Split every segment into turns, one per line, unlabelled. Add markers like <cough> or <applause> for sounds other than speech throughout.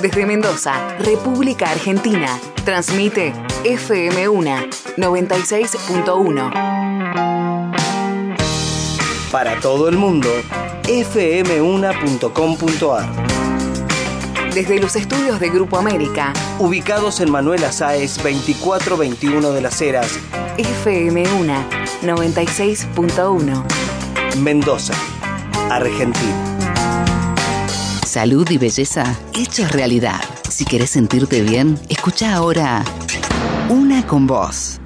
Desde Mendoza, República Argentina, transmite FM 1 96.1.
Para todo el mundo, fm1.com.ar.
Desde los estudios de Grupo América,
Ubicados en Manuel Azáez 2421 de las Heras,
FM 1 96.1.
Mendoza, Argentina.
Salud y belleza hechos realidad. Si querés sentirte bien, escucha ahora Una con Voz.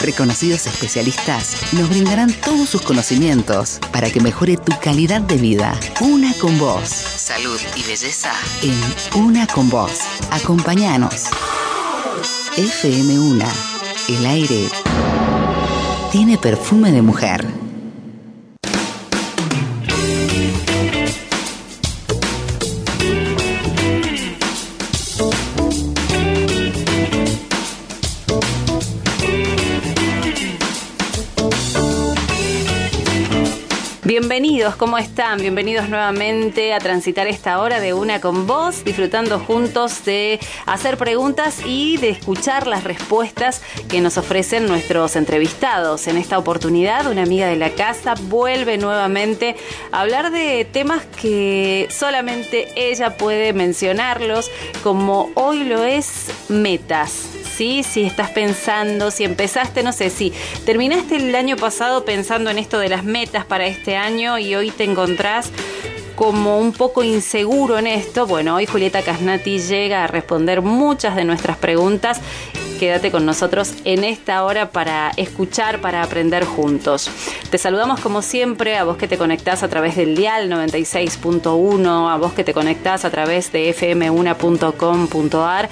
Reconocidos especialistas nos brindarán todos sus conocimientos para que mejore tu calidad de vida. Una con Voz. Salud y belleza en Una con Voz. Acompáñanos. FM1. El aire tiene perfume de mujer.
¿Cómo están? Bienvenidos nuevamente a transitar esta hora de una con vos, disfrutando juntos de hacer preguntas y de escuchar las respuestas que nos ofrecen nuestros entrevistados. En esta oportunidad, una amiga de la casa vuelve nuevamente a hablar de temas que solamente ella puede mencionarlos, como hoy lo es metas. Si estás pensando, si empezaste, no sé, si terminaste el año pasado pensando en esto de las metas para este año y hoy te encontrás como un poco inseguro en esto, bueno, hoy Julieta Casnati llega a responder muchas de nuestras preguntas. Quédate con nosotros en esta hora para escuchar, para aprender juntos. Te saludamos como siempre a vos que te conectás a través del dial 96.1, a vos que te conectás a través de fm1.com.ar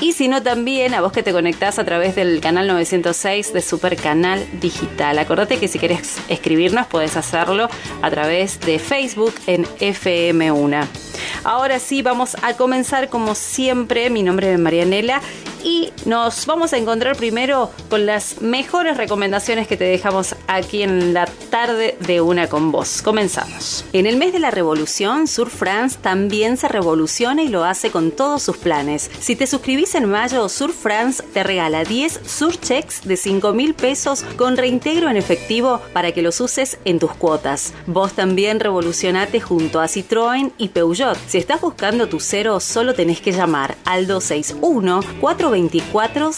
y si no también a vos que te conectás a través del canal 906 de Super Canal Digital. Acordate que si querés escribirnos podés hacerlo a través de Facebook en FM1. Ahora sí, vamos a comenzar como siempre. Mi nombre es Marianela y nos vamos a encontrar primero con las mejores recomendaciones que te dejamos aquí en la tarde de una con vos. Comenzamos. En el mes de la revolución, Sur France también se revoluciona y lo hace con todos sus planes. Si te suscribís en mayo, Sur France te regala 10 Surchecks de 5 mil pesos con reintegro en efectivo para que los uses en tus cuotas. Vos también revolucionate junto a Citroën y Peugeot. Si estás buscando tu cero, solo tenés que llamar al 261 424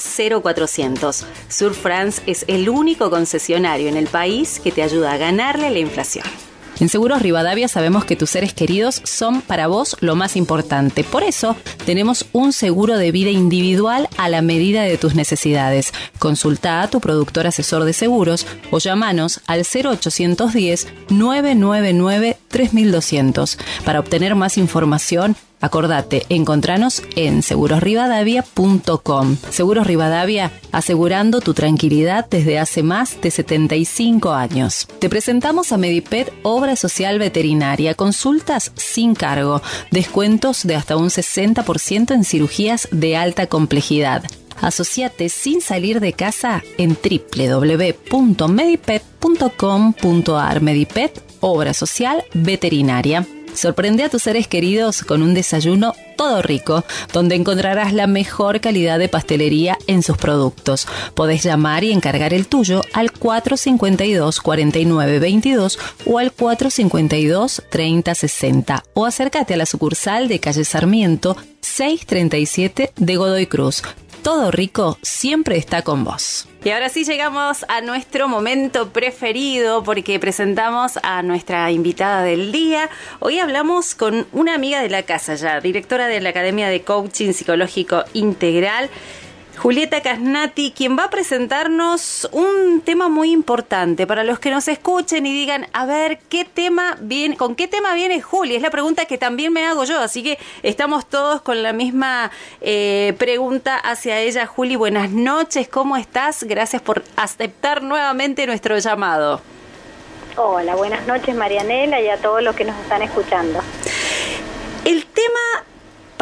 0400. Sur France es el único concesionario en el país que te ayuda a ganarle la inflación. En Seguros Rivadavia sabemos que tus seres queridos son para vos lo más importante. Por eso tenemos un seguro de vida individual a la medida de tus necesidades. Consulta a tu productor asesor de seguros o llamanos al 0810 999 3200 para obtener más información Acordate, encontranos en segurosrivadavia.com. Seguros Rivadavia, asegurando tu tranquilidad desde hace más de 75 años. Te presentamos a Medipet Obra Social Veterinaria, consultas sin cargo, descuentos de hasta un 60% en cirugías de alta complejidad. Asociate sin salir de casa en www.medipet.com.ar. Medipet, obra social veterinaria. Sorprende a tus seres queridos con un desayuno todo rico, donde encontrarás la mejor calidad de pastelería en sus productos. Podés llamar y encargar el tuyo al 452 4922 o al 452 3060 o acércate a la sucursal de calle Sarmiento 637 de Godoy Cruz. Todo rico siempre está con vos. Y ahora sí llegamos a nuestro momento preferido porque presentamos a nuestra invitada del día. Hoy hablamos con una amiga de la casa ya, directora de la Academia de Coaching Psicológico Integral. Julieta Casnati, quien va a presentarnos un tema muy importante para los que nos escuchen y digan, a ver, ¿qué tema viene, con qué tema viene Juli? Es la pregunta que también me hago yo, así que estamos todos con la misma eh, pregunta hacia ella. Juli, buenas noches, ¿cómo estás? Gracias por aceptar nuevamente nuestro llamado.
Hola, buenas noches Marianela y a todos los que nos están escuchando.
El tema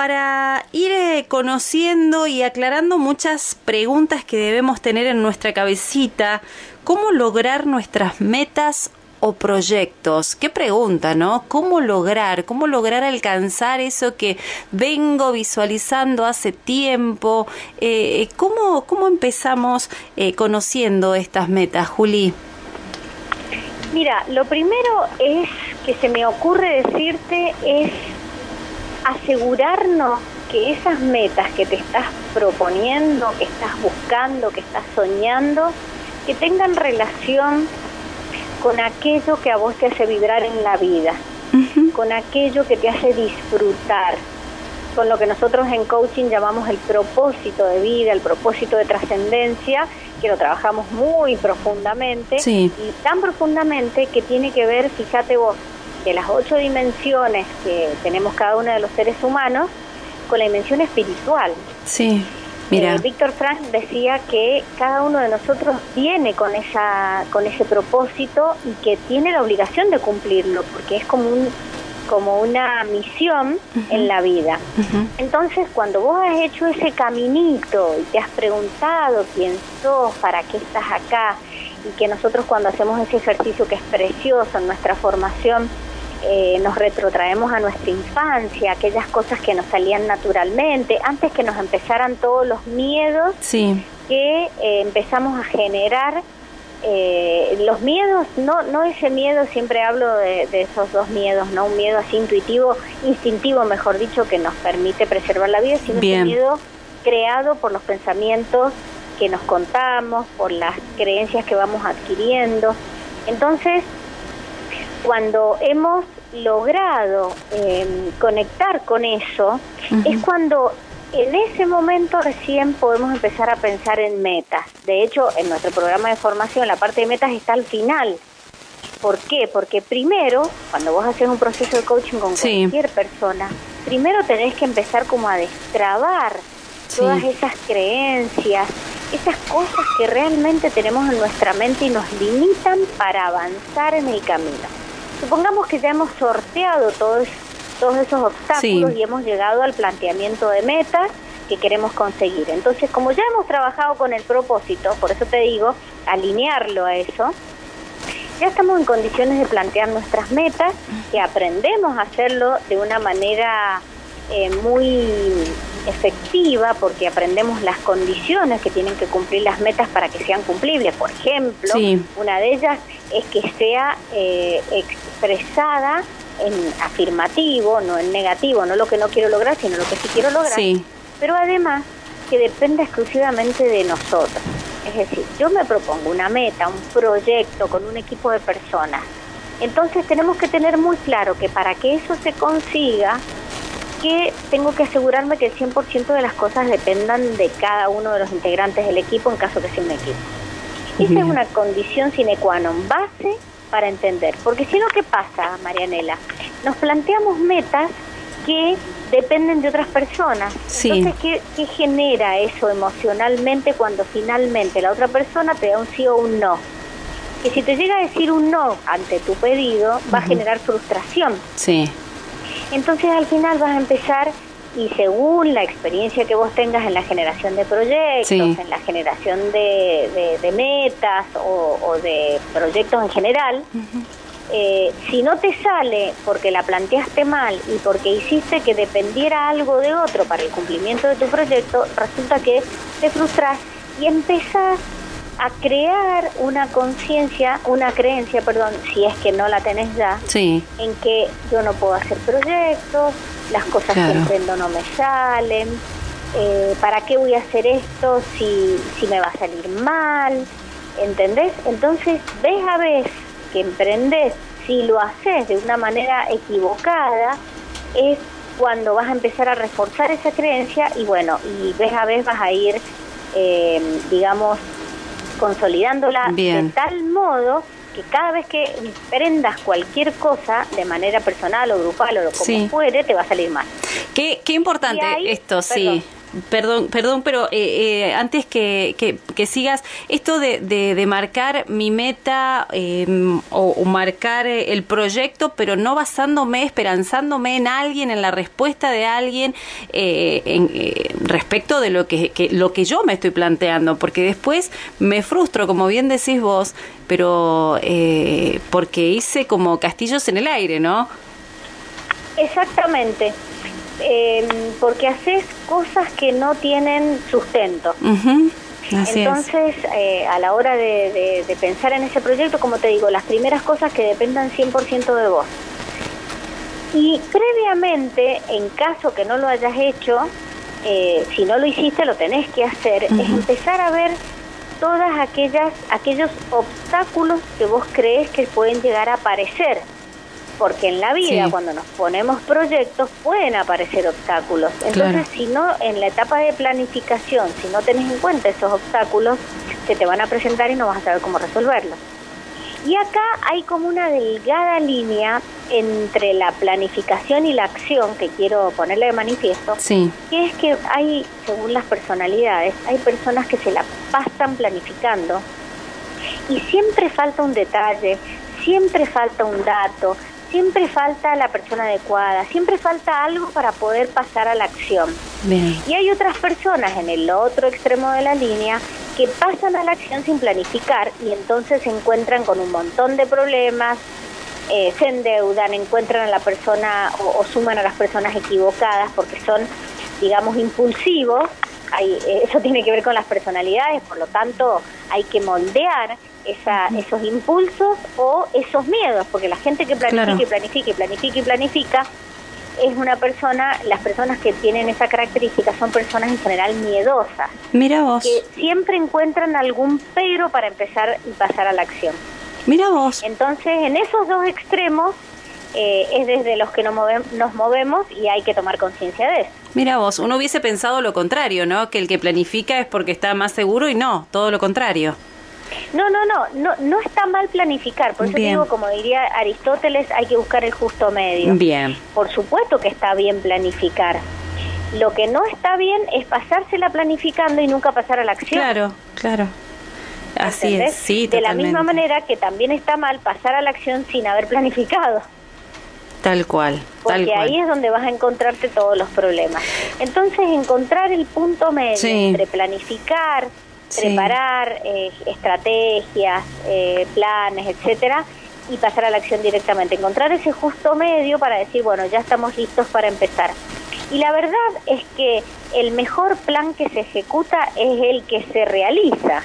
para ir eh, conociendo y aclarando muchas preguntas que debemos tener en nuestra cabecita, cómo lograr nuestras metas o proyectos. Qué pregunta, ¿no? ¿Cómo lograr, cómo lograr alcanzar eso que vengo visualizando hace tiempo? Eh, ¿cómo, ¿Cómo empezamos eh, conociendo estas metas, Juli?
Mira, lo primero es que se me ocurre decirte es asegurarnos que esas metas que te estás proponiendo, que estás buscando, que estás soñando, que tengan relación con aquello que a vos te hace vibrar en la vida, con aquello que te hace disfrutar, con lo que nosotros en coaching llamamos el propósito de vida, el propósito de trascendencia, que lo trabajamos muy profundamente y tan profundamente que tiene que ver, fíjate vos, de las ocho dimensiones que tenemos cada uno de los seres humanos con la dimensión espiritual.
Sí. Mira.
Eh, Víctor Frank decía que cada uno de nosotros viene con esa con ese propósito y que tiene la obligación de cumplirlo porque es como un como una misión en la vida. Entonces, cuando vos has hecho ese caminito y te has preguntado quién sos, para qué estás acá, y que nosotros cuando hacemos ese ejercicio que es precioso en nuestra formación, eh, nos retrotraemos a nuestra infancia, aquellas cosas que nos salían naturalmente, antes que nos empezaran todos los miedos que eh, empezamos a generar. Eh, los miedos, no, no ese miedo, siempre hablo de, esos dos miedos, no un miedo así intuitivo, instintivo, mejor dicho, que nos permite preservar la vida, sino un miedo creado por los pensamientos que nos contamos, por las creencias que vamos adquiriendo. Entonces, cuando hemos logrado em, conectar con eso, es cuando en ese momento recién podemos empezar a pensar en metas. De hecho, en nuestro programa de formación, la parte de metas está al final. ¿Por qué? Porque primero, cuando vos haces un proceso de coaching con cualquier persona, primero tenés que empezar como a destrabar todas esas creencias, esas cosas que realmente tenemos en nuestra mente y nos limitan para avanzar en el camino. Supongamos que ya hemos sorteado todos, todos esos obstáculos y hemos llegado al planteamiento de metas que queremos conseguir. Entonces, como ya hemos trabajado con el propósito, por eso te digo, alinearlo a eso, ya estamos en condiciones de plantear nuestras metas, que aprendemos a hacerlo de una manera eh, muy efectiva porque aprendemos las condiciones que tienen que cumplir las metas para que sean cumplibles. Por ejemplo, una de ellas es que sea eh, expresada en afirmativo, no en negativo, no lo que no quiero lograr, sino lo que sí quiero lograr. Pero además que dependa exclusivamente de nosotros. Es decir, yo me propongo una meta, un proyecto con un equipo de personas. Entonces tenemos que tener muy claro que para que eso se consiga, que tengo que asegurarme que el 100% de las cosas dependan de cada uno de los integrantes del equipo en caso que sea un equipo. Esa es una condición sine qua non, base para entender. Porque si no, ¿qué pasa, Marianela? Nos planteamos metas que dependen de otras personas. Entonces, ¿qué, ¿qué, genera eso emocionalmente cuando finalmente la otra persona te da un sí o un no? Que si te llega a decir un no ante tu pedido, va a generar frustración.
Sí.
Entonces al final vas a empezar y según la experiencia que vos tengas en la generación de proyectos, en la generación de, de, metas o, de proyectos en general, eh, si no te sale porque la planteaste mal y porque hiciste que dependiera algo de otro para el cumplimiento de tu proyecto, resulta que te frustras y empezás a crear una conciencia, una creencia, perdón, si es que no la tenés ya, en que yo no puedo hacer proyectos, las cosas que emprendo no me salen, eh, ¿para qué voy a hacer esto si, si me va a salir mal? ¿Entendés? Entonces, vez a vez que emprendes, si lo haces de una manera equivocada, es cuando vas a empezar a reforzar esa creencia y bueno, y vez a vez vas a ir, eh, digamos, consolidándola de tal modo que cada vez que prendas cualquier cosa de manera personal o grupal o como fuere, te va a salir mal.
Qué, qué importante esto, sí. Perdón, perdón, pero eh, eh, antes que, que, sigas, esto de, de, marcar mi meta em, o, marcar el proyecto, pero no basándome, esperanzándome en alguien, en la respuesta de alguien en, respecto de lo que, lo que yo me estoy planteando, porque después me frustro, como bien decís vos, pero porque hice como castillos en el aire, ¿no?
Exactamente. Em, porque haces cosas que no tienen sustento. Entonces, eh, a la hora de, pensar en ese proyecto, como te digo, las primeras cosas que dependan 100% de vos. Y previamente, en caso que no lo hayas hecho, eh, si no lo hiciste, lo tenés que hacer, es empezar a ver todas aquellas aquellos obstáculos que vos crees que pueden llegar a aparecer porque en la vida cuando nos ponemos proyectos pueden aparecer obstáculos. Entonces, si no, en la etapa de planificación, si no tenés en cuenta esos obstáculos, se te van a presentar y no vas a saber cómo resolverlos. Y acá hay como una delgada línea entre la planificación y la acción que quiero ponerle de manifiesto, que es que hay, según las personalidades, hay personas que se la pasan planificando y siempre falta un detalle, siempre falta un dato, siempre falta la persona adecuada, siempre falta algo para poder pasar a la acción. Y hay otras personas en el otro extremo de la línea que pasan a la acción sin planificar y entonces se encuentran con un montón de problemas, eh, se endeudan, encuentran a la persona o, suman a las personas equivocadas porque son, digamos, impulsivos. Eh, eso tiene que ver con las personalidades, por lo tanto hay que moldear esa, esos impulsos o esos miedos, porque la gente que planifica y planifica y planifica y planifica es una persona, las personas que tienen esa característica son personas en general miedosas.
Mira vos.
Que siempre encuentran algún pero para empezar y pasar a la acción.
Mira vos.
Entonces, en esos dos extremos eh, es desde los que nos, nos movemos y hay que tomar conciencia de eso.
Mira vos, uno hubiese pensado lo contrario, ¿no? Que el que planifica es porque está más seguro y no, todo lo contrario.
No, no, no, no, no está mal planificar. Por eso digo, como diría Aristóteles, hay que buscar el justo medio.
Bien.
Por supuesto que está bien planificar. Lo que no está bien es pasársela planificando y nunca pasar a la acción.
Claro, claro. Así es, sí,
De la misma manera que también está mal pasar a la acción sin haber planificado.
Tal cual.
Porque ahí es donde vas a encontrarte todos los problemas. Entonces, encontrar el punto medio entre planificar, preparar eh, estrategias, eh, planes, etcétera, y pasar a la acción directamente. Encontrar ese justo medio para decir, bueno, ya estamos listos para empezar. Y la verdad es que el mejor plan que se ejecuta es el que se realiza.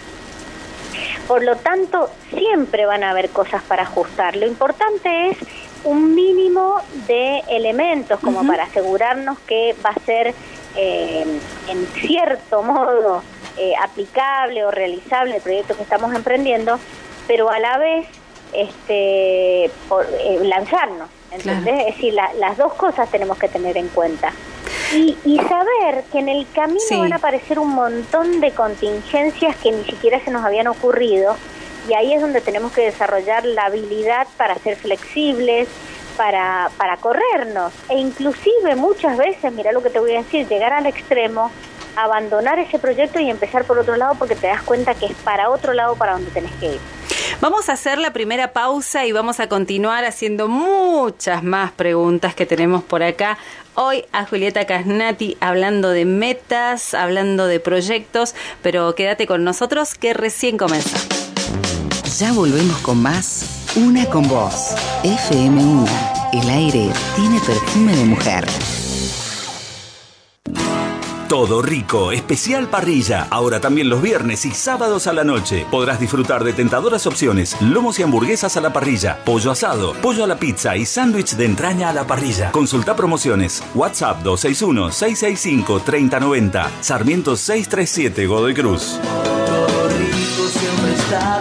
Por lo tanto, siempre van a haber cosas para ajustar. Lo importante es un mínimo de elementos como para asegurarnos que va a ser eh, en cierto modo eh, aplicable o realizable el proyecto que estamos emprendiendo, pero a la vez este, por, eh, lanzarnos. ¿entendés? Es decir, las dos cosas tenemos que tener en cuenta. Y, y saber que en el camino van a aparecer un montón de contingencias que ni siquiera se nos habían ocurrido y ahí es donde tenemos que desarrollar la habilidad para ser flexibles, para, para corrernos e inclusive muchas veces, mira lo que te voy a decir, llegar al extremo abandonar ese proyecto y empezar por otro lado porque te das cuenta que es para otro lado para donde tenés que ir.
Vamos a hacer la primera pausa y vamos a continuar haciendo muchas más preguntas que tenemos por acá. Hoy a Julieta Casnati hablando de metas, hablando de proyectos, pero quédate con nosotros que recién comienza.
Ya volvemos con más Una con vos. FM1. El aire tiene perfume de mujer.
Todo rico, especial parrilla. Ahora también los viernes y sábados a la noche. Podrás disfrutar de tentadoras opciones, lomos y hamburguesas a la parrilla, pollo asado, pollo a la pizza y sándwich de entraña a la parrilla. Consulta promociones. WhatsApp 261-665-3090. Sarmiento 637 Godoy Cruz. Todo rico siempre está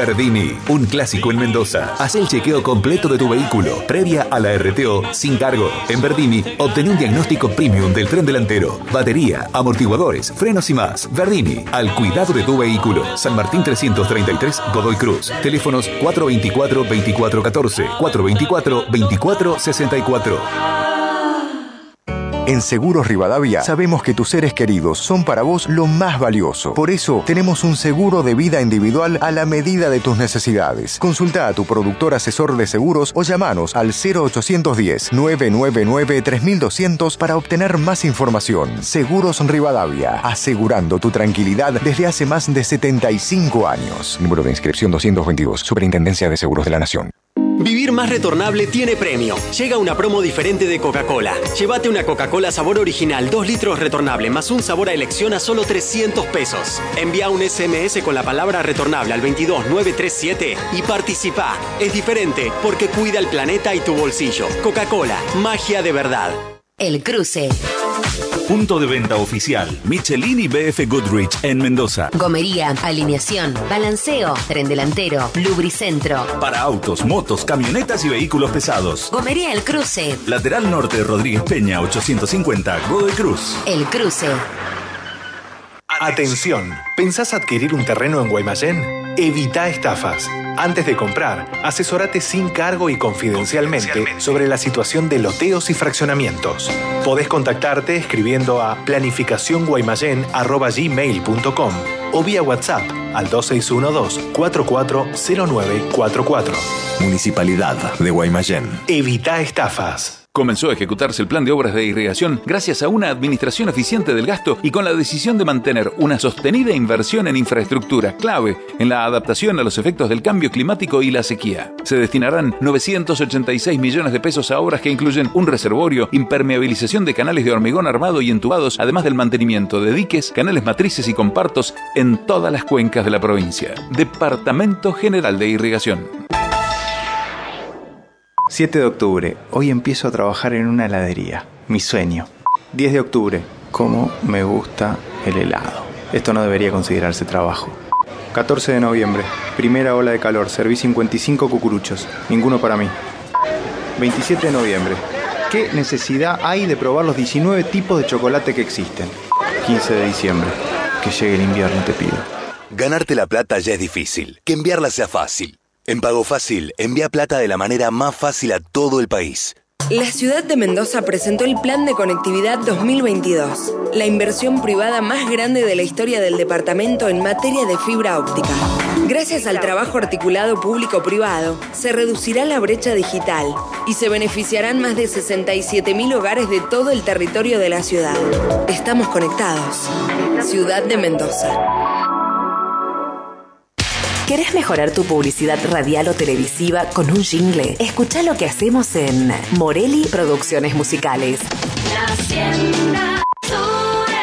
Verdini, un clásico en Mendoza. Haz el chequeo completo de tu vehículo, previa a la RTO, sin cargo. En Verdini, obtén un diagnóstico premium del tren delantero, batería, amortiguadores, frenos y más. Verdini, al cuidado de tu vehículo. San Martín 333, Godoy Cruz. Teléfonos 424-2414, 424-2464.
En Seguros Rivadavia sabemos que tus seres queridos son para vos lo más valioso. Por eso tenemos un seguro de vida individual a la medida de tus necesidades. Consulta a tu productor asesor de seguros o llamanos al 0810 999 3200 para obtener más información. Seguros Rivadavia, asegurando tu tranquilidad desde hace más de 75 años. Número de inscripción 222, Superintendencia de Seguros de la Nación.
Vivir más retornable tiene premio. Llega una promo diferente de Coca-Cola. Llévate una Coca-Cola sabor original, 2 litros retornable, más un sabor a elección a solo 300 pesos. Envía un SMS con la palabra retornable al 22937 y participa. Es diferente porque cuida el planeta y tu bolsillo. Coca-Cola, magia de verdad.
El cruce.
Punto de venta oficial. Michelin y BF Goodrich en Mendoza.
Gomería, alineación, balanceo, tren delantero, lubricentro.
Para autos, motos, camionetas y vehículos pesados.
Gomería El Cruce.
Lateral Norte Rodríguez Peña 850 Godoy Cruz.
El Cruce.
Atención, ¿pensás adquirir un terreno en Guaymallén? Evita estafas. Antes de comprar, asesórate sin cargo y confidencialmente sobre la situación de loteos y fraccionamientos. Podés contactarte escribiendo a planificacionguaymallén.com o vía WhatsApp al 2612-440944.
Municipalidad de Guaymallén.
Evita estafas.
Comenzó a ejecutarse el plan de obras de irrigación gracias a una administración eficiente del gasto y con la decisión de mantener una sostenida inversión en infraestructura clave en la adaptación a los efectos del cambio climático y la sequía. Se destinarán 986 millones de pesos a obras que incluyen un reservorio, impermeabilización de canales de hormigón armado y entubados, además del mantenimiento de diques, canales matrices y compartos en todas las cuencas de la provincia. Departamento General de Irrigación.
7 de octubre. Hoy empiezo a trabajar en una heladería. Mi sueño. 10 de octubre. Cómo me gusta el helado. Esto no debería considerarse trabajo. 14 de noviembre. Primera ola de calor. Serví 55 cucuruchos. Ninguno para mí. 27 de noviembre. ¿Qué necesidad hay de probar los 19 tipos de chocolate que existen? 15 de diciembre. Que llegue el invierno, te pido.
Ganarte la plata ya es difícil. Que enviarla sea fácil. En Pago Fácil, envía plata de la manera más fácil a todo el país.
La ciudad de Mendoza presentó el Plan de Conectividad 2022, la inversión privada más grande de la historia del departamento en materia de fibra óptica. Gracias al trabajo articulado público-privado, se reducirá la brecha digital y se beneficiarán más de 67.000 hogares de todo el territorio de la ciudad. Estamos conectados. Ciudad de Mendoza.
¿Querés mejorar tu publicidad radial o televisiva con un jingle? Escucha lo que hacemos en Morelli Producciones Musicales.
La Hacienda Sure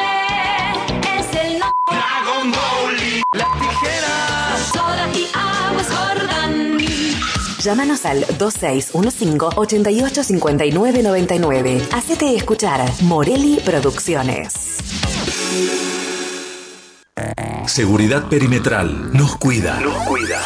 es el no Dragon Ball. Las tijeras. Soda y aguas Jordan.
Llámanos al 2615-885999. Hacete escuchar Morelli Producciones.
Seguridad Perimetral nos cuida.
Nos cuida.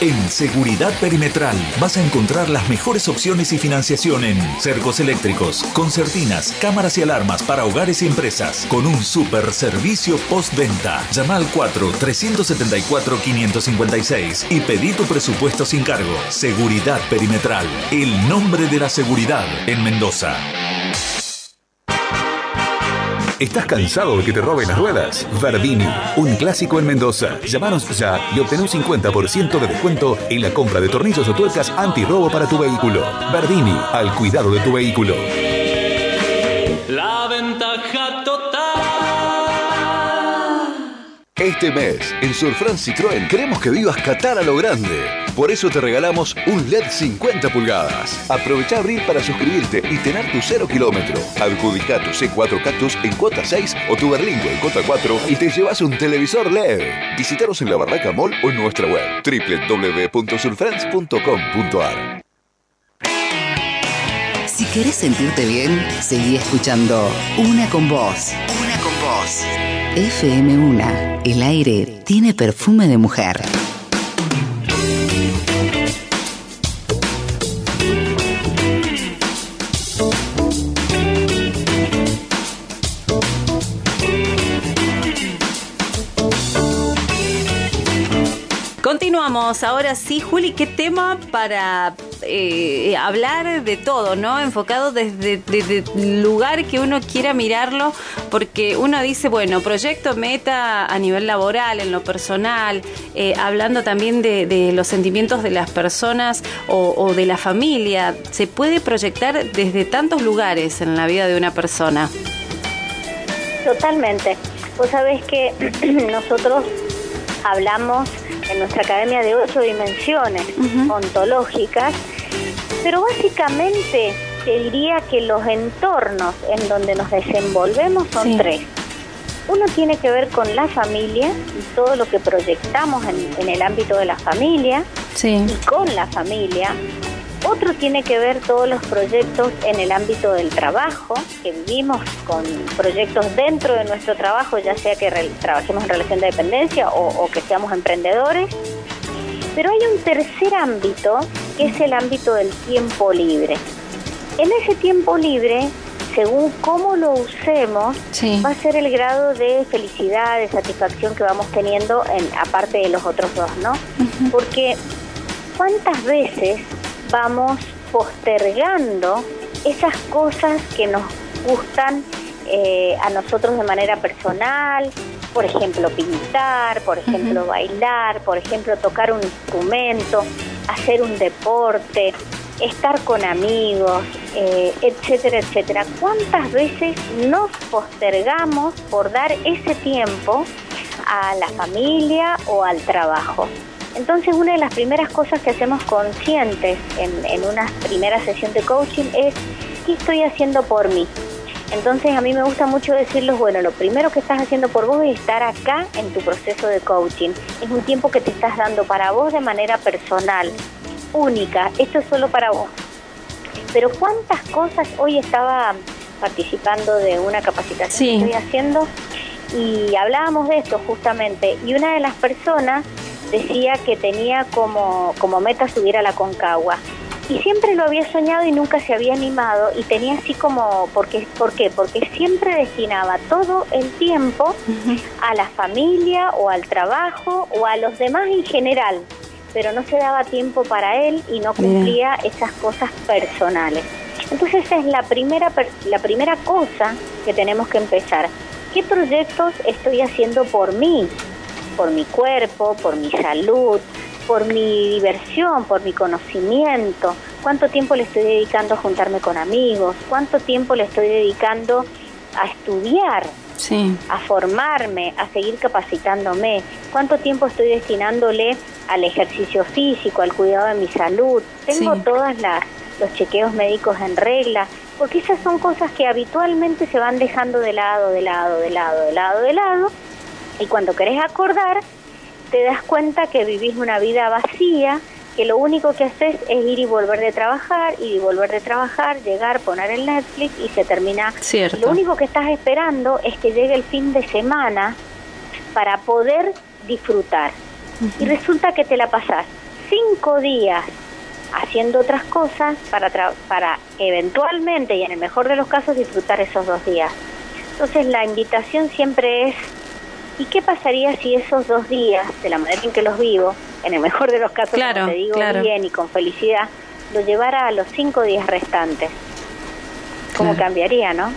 En Seguridad Perimetral vas a encontrar las mejores opciones y financiación en cercos eléctricos, concertinas, cámaras y alarmas para hogares y empresas, con un super servicio postventa. Llama al 4-374-556 y pedí tu presupuesto sin cargo. Seguridad Perimetral, el nombre de la seguridad en Mendoza.
¿Estás cansado de que te roben las ruedas? Verdini, un clásico en Mendoza. Llámanos ya y obtén un 50% de descuento en la compra de tornillos o tuercas antirrobo para tu vehículo. Verdini, al cuidado de tu vehículo.
Este mes, en Surfran Citroën, queremos que vivas Qatar a lo grande. Por eso te regalamos un LED 50 pulgadas. Aprovecha abrir para suscribirte y tener tu cero kilómetro. Adjudica tu C4 Cactus en cuota 6 o tu Berlingo en cuota 4 y te llevas un televisor LED. Visítanos en la Barraca Mall o en nuestra web www.surfriends.com.ar
Si querés sentirte bien, seguí escuchando Una con Vos. Una con Vos. FM1. El aire tiene perfume de mujer.
Continuamos, ahora sí, Juli, ¿qué tema para eh, hablar de todo, ¿no? Enfocado desde, el lugar que uno quiera mirarlo, porque uno dice, bueno, proyecto meta a nivel laboral, en lo personal, eh, hablando también de, de los sentimientos de las personas o, o de la familia, se puede proyectar desde tantos lugares en la vida de una persona.
Totalmente. Vos sabés que <clears throat> nosotros hablamos en nuestra academia de ocho dimensiones ontológicas, pero básicamente te diría que los entornos en donde nos desenvolvemos son
Sí.
tres. Uno tiene que ver con la familia y todo lo que proyectamos en, en el ámbito de la familia
Sí.
y con la familia. Otro tiene que ver todos los proyectos en el ámbito del trabajo, que vivimos con proyectos dentro de nuestro trabajo, ya sea que trabajemos en relación de dependencia o, o que seamos emprendedores. Pero hay un tercer ámbito, que es el ámbito del tiempo libre. En ese tiempo libre, según cómo lo usemos, va a ser el grado de felicidad, de satisfacción que vamos teniendo, en, aparte de los otros dos, ¿no? Porque ¿cuántas veces vamos postergando esas cosas que nos gustan eh, a nosotros de manera personal? Por ejemplo, pintar, por ejemplo, bailar, por ejemplo, tocar un instrumento, hacer un deporte, estar con amigos, eh, etcétera, etcétera. ¿Cuántas veces nos postergamos por dar ese tiempo a la familia o al trabajo? Entonces una de las primeras cosas que hacemos conscientes en, en una primera sesión de coaching es ¿qué estoy haciendo por mí? Entonces a mí me gusta mucho decirles, bueno, lo primero que estás haciendo por vos es estar acá en tu proceso de coaching. Es un tiempo que te estás dando para vos de manera personal, única. Esto es solo para vos. Pero cuántas cosas, hoy estaba participando de una capacitación que estoy haciendo y hablábamos de esto justamente. Y una de las personas decía que tenía como, como meta subir a la Concagua. Y siempre lo había soñado y nunca se había animado y tenía así como, porque, ¿por qué? Porque siempre destinaba todo el tiempo a la familia o al trabajo o a los demás en general, pero no se daba tiempo para él y no cumplía esas cosas personales. Entonces esa es la primera, la primera cosa que tenemos que empezar. ¿Qué proyectos estoy haciendo por mí? Por mi cuerpo, por mi salud, por mi diversión, por mi conocimiento, cuánto tiempo le estoy dedicando a juntarme con amigos, cuánto tiempo le estoy dedicando a estudiar,
Sí.
a formarme, a seguir capacitándome, cuánto tiempo estoy destinándole al ejercicio físico, al cuidado de mi salud, tengo
Sí.
todas las los chequeos médicos en regla, porque esas son cosas que habitualmente se van dejando de lado, de lado, de lado, de lado, de lado, y cuando querés acordar, te das cuenta que vivís una vida vacía, que lo único que haces es ir y volver de trabajar, ir y volver de trabajar, llegar, poner el Netflix y se termina.
Cierto.
Lo único que estás esperando es que llegue el fin de semana para poder disfrutar. Y resulta que te la pasás cinco días haciendo otras cosas para, tra- para eventualmente y en el mejor de los casos disfrutar esos dos días. Entonces la invitación siempre es, ¿y qué pasaría si esos dos días, de la manera en que los vivo, en el mejor de los casos,
Claro,
como te digo
claro.
bien y con felicidad, lo llevara a los cinco días restantes? ¿Cómo
Claro.
cambiaría, no?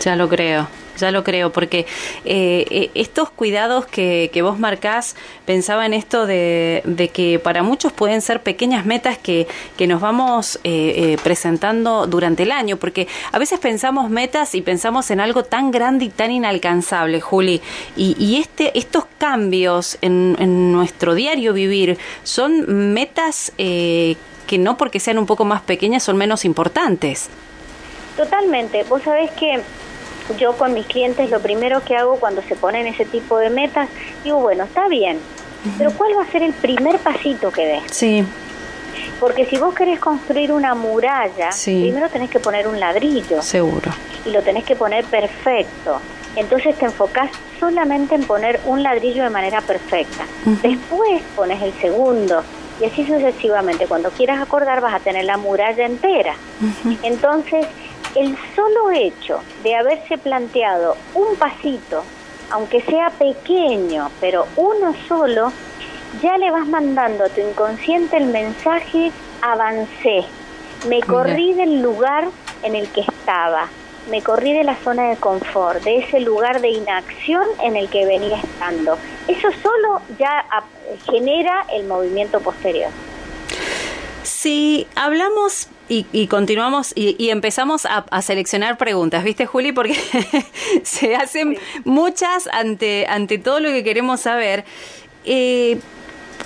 Ya lo creo, ya lo creo, porque eh, eh, estos cuidados que, que vos marcás, pensaba en esto de, de que para muchos pueden ser pequeñas metas que, que nos vamos eh, eh, presentando durante el año, porque a veces pensamos metas y pensamos en algo tan grande y tan inalcanzable, Juli, y, y este, estos cambios en, en nuestro diario vivir son metas eh, que no porque sean un poco más pequeñas son menos importantes.
Totalmente. Vos sabés que yo con mis clientes lo primero que hago cuando se ponen ese tipo de metas, digo, bueno, está bien, pero ¿cuál va a ser el primer pasito que des?
Sí.
Porque si vos querés construir una muralla,
Sí.
primero tenés que poner un ladrillo
Seguro.
y lo tenés que poner perfecto. Entonces te enfocás solamente en poner un ladrillo de manera perfecta. Después pones el segundo y así sucesivamente. Cuando quieras acordar vas a tener la muralla entera. Entonces, el solo hecho de haberse planteado un pasito, aunque sea pequeño, pero uno solo, ya le vas mandando a tu inconsciente el mensaje, avancé, me corrí del lugar en el que estaba, me corrí de la zona de confort, de ese lugar de inacción en el que venía estando. Eso solo ya genera el movimiento posterior.
Si hablamos y, y continuamos y, y empezamos a, a seleccionar preguntas, ¿viste, Juli? Porque <laughs> se hacen muchas ante, ante todo lo que queremos saber. Eh,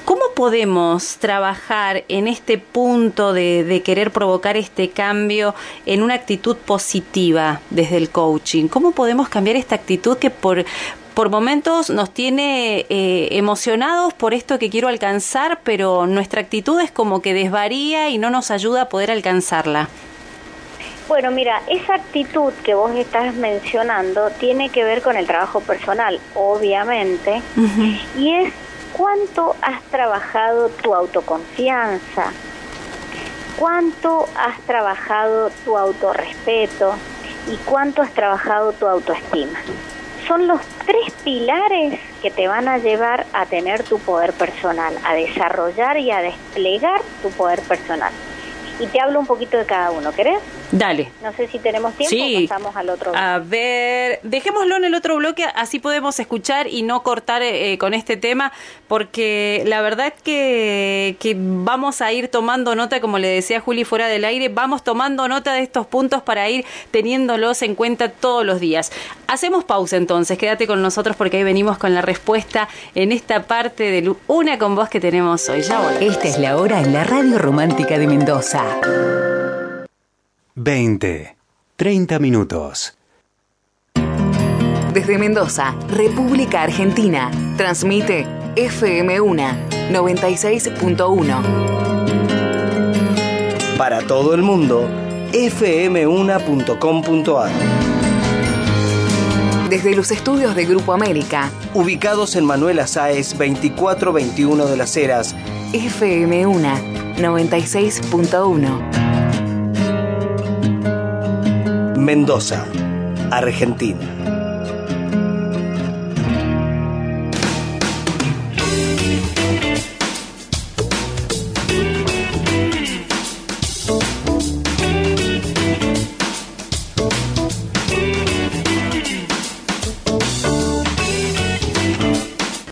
¿Cómo podemos trabajar en este punto de, de querer provocar este cambio en una actitud positiva desde el coaching? ¿Cómo podemos cambiar esta actitud que por, por momentos nos tiene eh, emocionados por esto que quiero alcanzar, pero nuestra actitud es como que desvaría y no nos ayuda a poder alcanzarla?
Bueno, mira, esa actitud que vos estás mencionando tiene que ver con el trabajo personal, obviamente, y es cuánto has trabajado tu autoconfianza, cuánto has trabajado tu autorrespeto y cuánto has trabajado tu autoestima. Son los tres pilares que te van a llevar a tener tu poder personal, a desarrollar y a desplegar tu poder personal. Y te hablo un poquito de cada uno, ¿querés?
Dale.
No sé si tenemos tiempo
Sí.
o pasamos al otro.
A ver, dejémoslo en el otro bloque, así podemos escuchar y no cortar eh, con este tema, porque la verdad que, que vamos a ir tomando nota, como le decía Juli fuera del aire, vamos tomando nota de estos puntos para ir teniéndolos en cuenta todos los días. Hacemos pausa entonces, quédate con nosotros porque ahí venimos con la respuesta en esta parte de Una con vos que tenemos hoy. Ya volvemos.
Esta es la hora en la radio romántica de Mendoza.
20. 30 minutos.
Desde Mendoza, República Argentina, transmite FM1 96.1.
Para todo el mundo, fm1.com.ar.
Desde los estudios de Grupo América,
Ubicados en Manuel Azáez 2421 de las Heras,
FM1 96.1.
Mendoza, Argentina.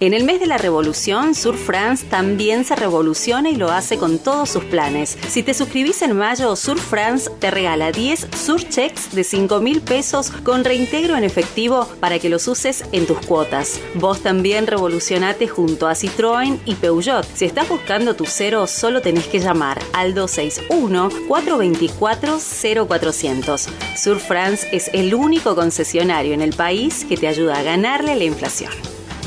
En el mes de la revolución, Sur France también se revoluciona y lo hace con todos sus planes. Si te suscribís en mayo, Sur France te regala 10 Sur Checks de 5 mil pesos con reintegro en efectivo para que los uses en tus cuotas. Vos también revolucionate junto a Citroën y Peugeot. Si estás buscando tu cero, solo tenés que llamar al 261-424-0400. Sur France es el único concesionario en el país que te ayuda a ganarle la inflación.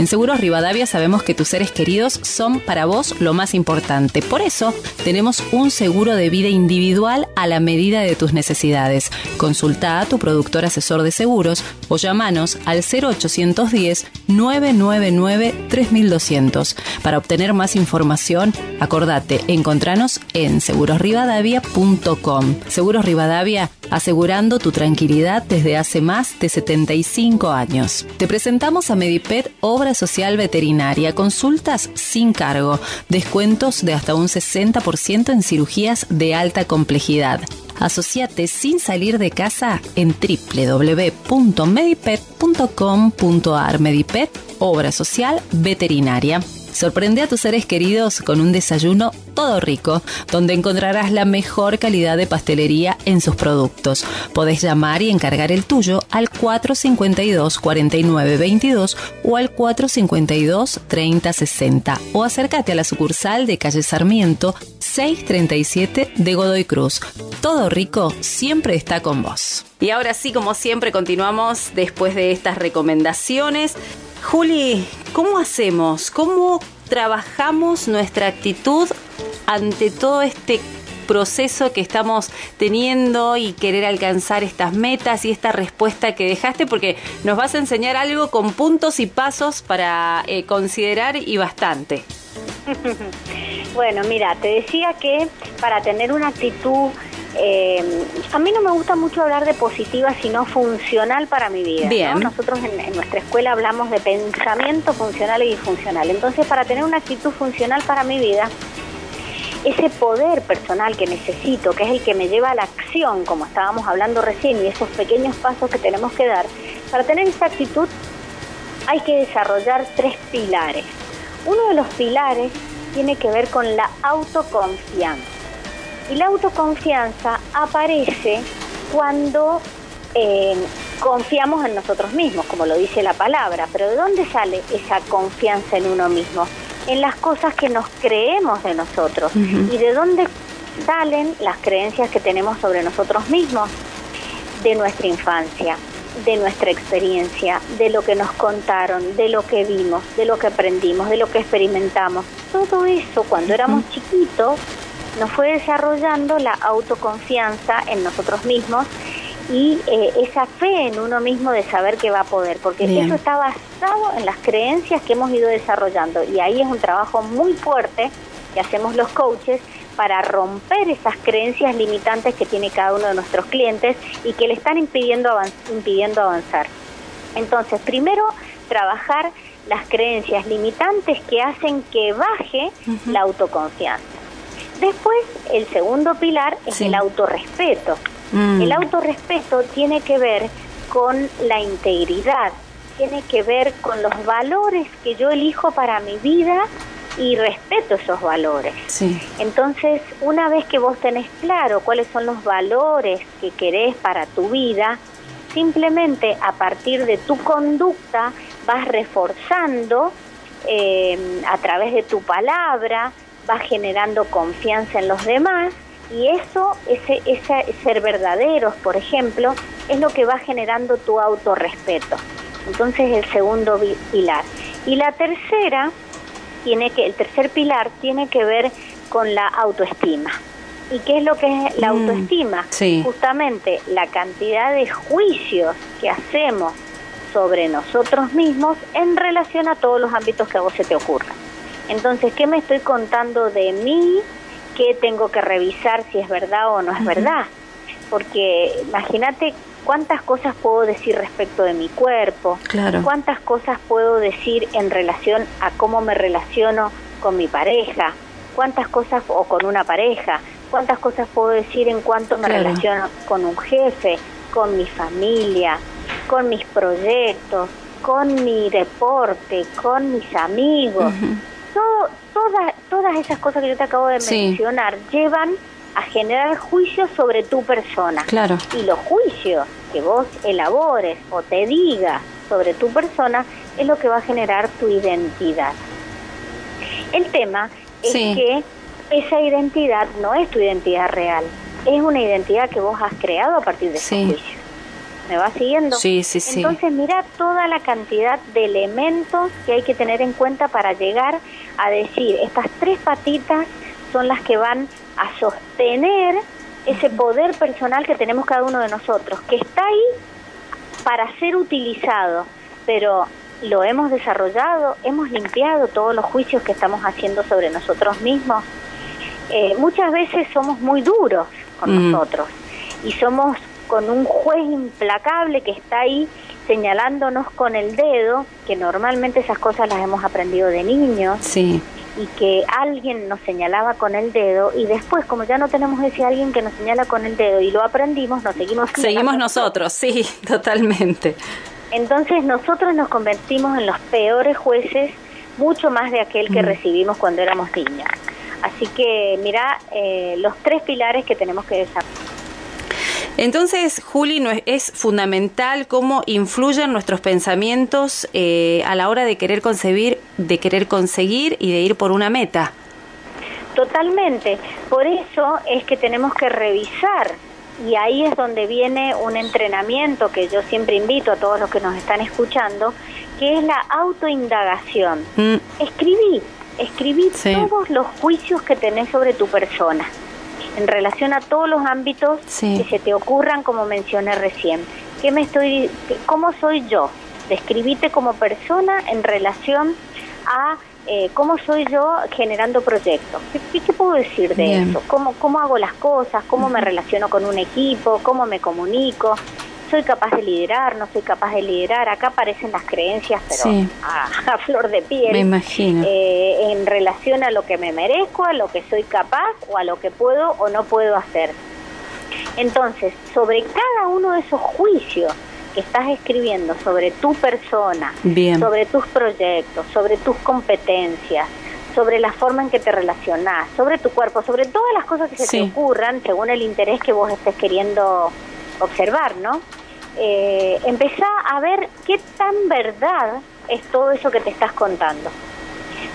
En Seguros Rivadavia sabemos que tus seres queridos son para vos lo más importante. Por eso tenemos un seguro de vida individual a la medida de tus necesidades. Consulta a tu productor asesor de seguros o llamanos al 0810 999 3200. Para obtener más información, acordate, encontranos en segurosrivadavia.com. Seguros Rivadavia, asegurando tu tranquilidad desde hace más de 75 años. Te presentamos a Medipet Social Veterinaria, consultas sin cargo, descuentos de hasta un 60% en cirugías de alta complejidad. Asociate sin salir de casa en www.medipet.com.ar. Medipet, obra social veterinaria. Sorprende a tus seres queridos con un desayuno todo rico, donde encontrarás la mejor calidad de pastelería en sus productos. Podés llamar y encargar el tuyo al 452 49 22 o al 452 30 60 o acércate a la sucursal de calle Sarmiento 637 de Godoy Cruz. Todo rico siempre está con vos.
Y ahora sí, como siempre, continuamos después de estas recomendaciones. Juli, ¿cómo hacemos? ¿Cómo trabajamos nuestra actitud ante todo este proceso que estamos teniendo y querer alcanzar estas metas y esta respuesta que dejaste? Porque nos vas a enseñar algo con puntos y pasos para eh, considerar y bastante. <laughs>
Bueno, mira, te decía que para tener una actitud eh, a mí no me gusta mucho hablar de positiva, sino funcional para mi vida. ¿no?
Bien.
Nosotros en, en nuestra escuela hablamos de pensamiento funcional y disfuncional. Entonces, para tener una actitud funcional para mi vida, ese poder personal que necesito, que es el que me lleva a la acción, como estábamos hablando recién, y esos pequeños pasos que tenemos que dar, para tener esa actitud hay que desarrollar tres pilares. Uno de los pilares tiene que ver con la autoconfianza. Y la autoconfianza aparece cuando eh, confiamos en nosotros mismos, como lo dice la palabra. Pero ¿de dónde sale esa confianza en uno mismo? En las cosas que nos creemos de nosotros. ¿Y de dónde salen las creencias que tenemos sobre nosotros mismos? De nuestra infancia, de nuestra experiencia, de lo que nos contaron, de lo que vimos, de lo que aprendimos, de lo que experimentamos. Todo eso cuando éramos chiquitos nos fue desarrollando la autoconfianza en nosotros mismos y eh, esa fe en uno mismo de saber que va a poder, porque
Bien.
eso está basado en las creencias que hemos ido desarrollando y ahí es un trabajo muy fuerte que hacemos los coaches para romper esas creencias limitantes que tiene cada uno de nuestros clientes y que le están impidiendo, impidiendo avanzar. Entonces, primero, trabajar las creencias limitantes que hacen que baje la autoconfianza. Después, el segundo pilar es el autorrespeto.
Mm.
El autorrespeto tiene que ver con la integridad, tiene que ver con los valores que yo elijo para mi vida y respeto esos valores.
Sí.
Entonces, una vez que vos tenés claro cuáles son los valores que querés para tu vida, simplemente a partir de tu conducta vas reforzando eh, a través de tu palabra, vas generando confianza en los demás y eso, ese, ese ser verdaderos, por ejemplo, es lo que va generando tu autorrespeto. Entonces, el segundo pilar. Y la tercera tiene que el tercer pilar tiene que ver con la autoestima. ¿Y qué es lo que es la
Mm,
autoestima?
sí.
Justamente la cantidad de juicios que hacemos sobre nosotros mismos en relación a todos los ámbitos que a vos se te ocurran. Entonces, ¿qué me estoy contando de mí? ¿Qué tengo que revisar si es verdad o no es verdad? Porque imagínate cuántas cosas puedo decir respecto de mi cuerpo,
Claro.
cuántas cosas puedo decir en relación a cómo me relaciono con mi pareja, cuántas cosas, o con una pareja, cuántas cosas puedo decir en cuanto me
Claro.
relaciono con un jefe, con mi familia, con mis proyectos, con mi deporte, con mis amigos. Todo- todas, todas esas cosas que yo te acabo de
Sí.
mencionar llevan a generar juicios sobre tu persona.
Claro.
Y los juicios que vos elabores o te digas sobre tu persona es lo que va a generar tu identidad. El tema es
Sí.
que esa identidad no es tu identidad real, es una identidad que vos has creado a partir de esos juicios. ¿Me vas siguiendo?
Sí, sí, sí.
Entonces mira toda la cantidad de elementos que hay que tener en cuenta para llegar a decir, estas tres patitas son las que van a sostener ese poder personal que tenemos cada uno de nosotros, que está ahí para ser utilizado, pero lo hemos desarrollado, hemos limpiado todos los juicios que estamos haciendo sobre nosotros mismos. Eh, muchas veces somos muy duros con
Mm.
nosotros y somos con un juez implacable que está ahí señalándonos con el dedo, que normalmente esas cosas las hemos aprendido de niños
Sí.
y que alguien nos señalaba con el dedo y después como ya no tenemos ese alguien que nos señala con el dedo y lo aprendimos, nos seguimos
Seguimos nosotros, sí, <laughs> totalmente.
entonces nosotros nos convertimos en los peores jueces, mucho más de aquel que
Mm.
recibimos cuando éramos niños. Así que mira eh, los tres pilares que tenemos que desarrollar.
Entonces, Juli, no es, es fundamental cómo influyen nuestros pensamientos eh, a la hora de querer concebir, de querer conseguir y de ir por una meta.
Totalmente. Por eso es que tenemos que revisar y ahí es donde viene un entrenamiento que yo siempre invito a todos los que nos están escuchando, que es la autoindagación.
Mm,
Escribí, escribí
Sí.
todos los juicios que tenés sobre tu persona en relación a todos los ámbitos
Sí.
que se te ocurran, como mencioné recién. ¿Qué me estoy, ¿Cómo soy yo? Describite como persona en relación a eh, cómo soy yo generando proyectos. ¿Qué, qué puedo decir de
Bien.
eso? ¿Cómo, ¿Cómo hago las cosas? ¿Cómo me relaciono con un equipo? ¿Cómo me comunico? ¿Soy capaz de liderar? ¿No soy capaz de liderar? Acá aparecen las creencias, pero
Sí.
a, a flor de piel.
Me imagino.
Eh, en relación a lo que me merezco, a lo que soy capaz o a lo que puedo o no puedo hacer. Entonces, sobre cada uno de esos juicios que estás escribiendo sobre tu persona,
Bien.
sobre tus proyectos, sobre tus competencias, sobre la forma en que te relacionás, sobre tu cuerpo, sobre todas las cosas que se te ocurran según el interés que vos estés queriendo observar, ¿no? Eh, empezá a ver qué tan verdad es todo eso que te estás contando.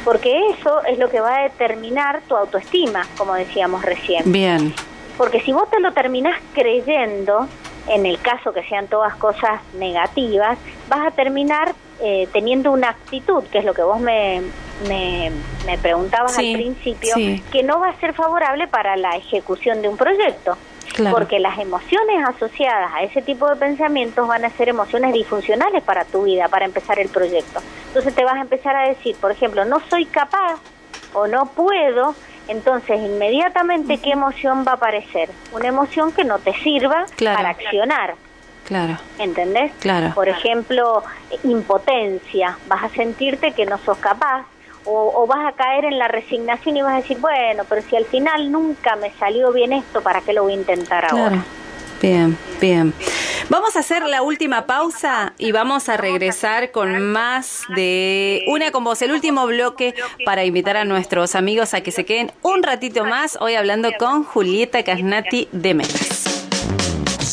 Porque eso es lo que va a determinar tu autoestima, como decíamos recién.
Bien.
Porque si vos te lo terminás creyendo, en el caso que sean todas cosas negativas, vas a terminar eh, teniendo una actitud, que es lo que vos me, me, me preguntabas
Sí,
al principio,
sí.
que no va a ser favorable para la ejecución de un proyecto.
Claro.
Porque las emociones asociadas a ese tipo de pensamientos van a ser emociones disfuncionales para tu vida, para empezar el proyecto. Entonces te vas a empezar a decir, por ejemplo, no soy capaz o no puedo, entonces inmediatamente qué emoción va a aparecer? Una emoción que no te sirva
Claro.
para accionar.
Claro.
¿Entendés?
Claro.
Por ejemplo, impotencia, vas a sentirte que no sos capaz o, o vas a caer en la resignación y vas a decir, bueno, pero si al final nunca me salió bien esto, ¿para qué lo voy a intentar ahora?
Claro. Bien, bien. Vamos a hacer la última pausa y vamos a regresar con más de Una con vos, el último bloque para invitar a nuestros amigos a que se queden un ratito más hoy hablando con Julieta Casnati de Metas.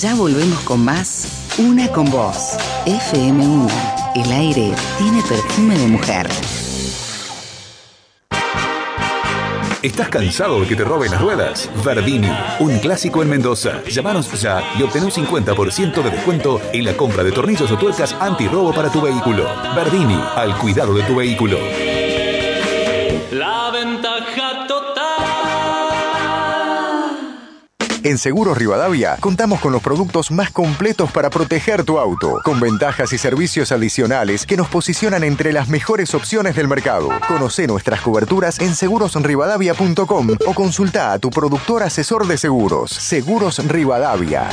Ya volvemos con más Una con vos. FM1. El aire tiene perfume de mujer.
¿Estás cansado de que te roben las ruedas? Verdini, un clásico en Mendoza. Llámanos ya y obtén un 50% de descuento en la compra de tornillos o tuercas antirrobo para tu vehículo. Verdini, al cuidado de tu vehículo.
La
En Seguros Rivadavia contamos con los productos más completos para proteger tu auto, con ventajas y servicios adicionales que nos posicionan entre las mejores opciones del mercado. Conoce nuestras coberturas en segurosrivadavia.com o consulta a tu productor asesor de seguros. Seguros Rivadavia.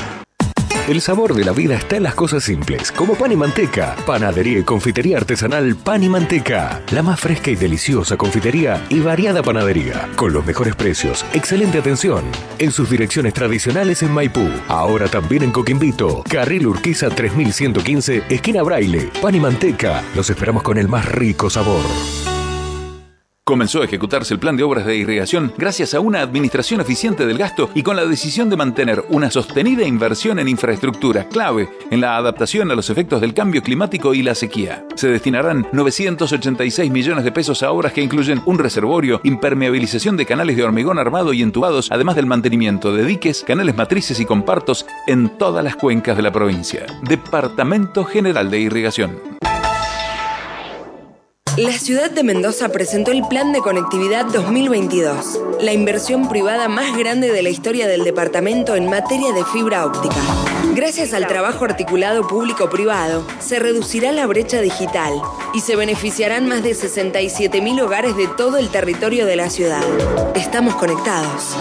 El sabor de la vida está en las cosas simples, como pan y manteca. Panadería y confitería artesanal Pan y Manteca. La más fresca y deliciosa confitería y variada panadería. Con los mejores precios, excelente atención. En sus direcciones tradicionales en Maipú. Ahora también en Coquimbito. Carril Urquiza 3115, esquina Braille. Pan y Manteca. Los esperamos con el más rico sabor.
Comenzó a ejecutarse el plan de obras de irrigación gracias a una administración eficiente del gasto y con la decisión de mantener una sostenida inversión en infraestructura clave en la adaptación a los efectos del cambio climático y la sequía. Se destinarán 986 millones de pesos a obras que incluyen un reservorio, impermeabilización de canales de hormigón armado y entubados, además del mantenimiento de diques, canales matrices y compartos en todas las cuencas de la provincia. Departamento General de Irrigación.
La ciudad de Mendoza presentó el Plan de Conectividad 2022, la inversión privada más grande de la historia del departamento en materia de fibra óptica. Gracias al trabajo articulado público-privado, se reducirá la brecha digital y se beneficiarán más de 67.000 hogares de todo el territorio de la ciudad. Estamos conectados.